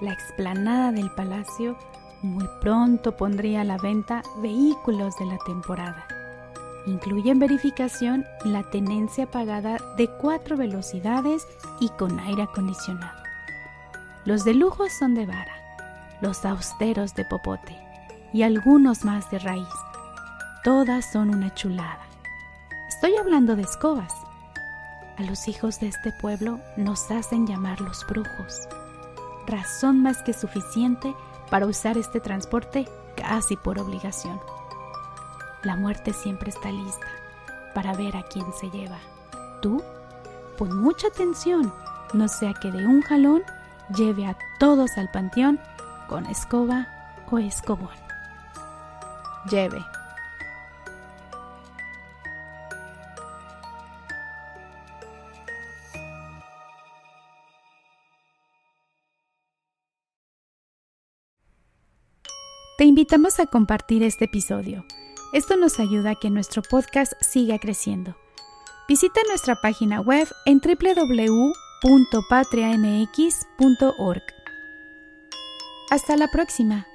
La explanada del palacio muy pronto pondría a la venta vehículos de la temporada. Incluyen verificación y la tenencia pagada de cuatro velocidades y con aire acondicionado. Los de lujo son de vara, los austeros de popote y algunos más de raíz. Todas son una chulada. Estoy hablando de escobas. A los hijos de este pueblo nos hacen llamar los brujos razón más que suficiente para usar este transporte casi por obligación. La muerte siempre está lista para ver a quién se lleva. Tú, pon mucha atención, no sea que de un jalón lleve a todos al panteón con escoba o escobón. Lleve. Te invitamos a compartir este episodio. Esto nos ayuda a que nuestro podcast siga creciendo. Visita nuestra página web en www.patriamx.org. Hasta la próxima.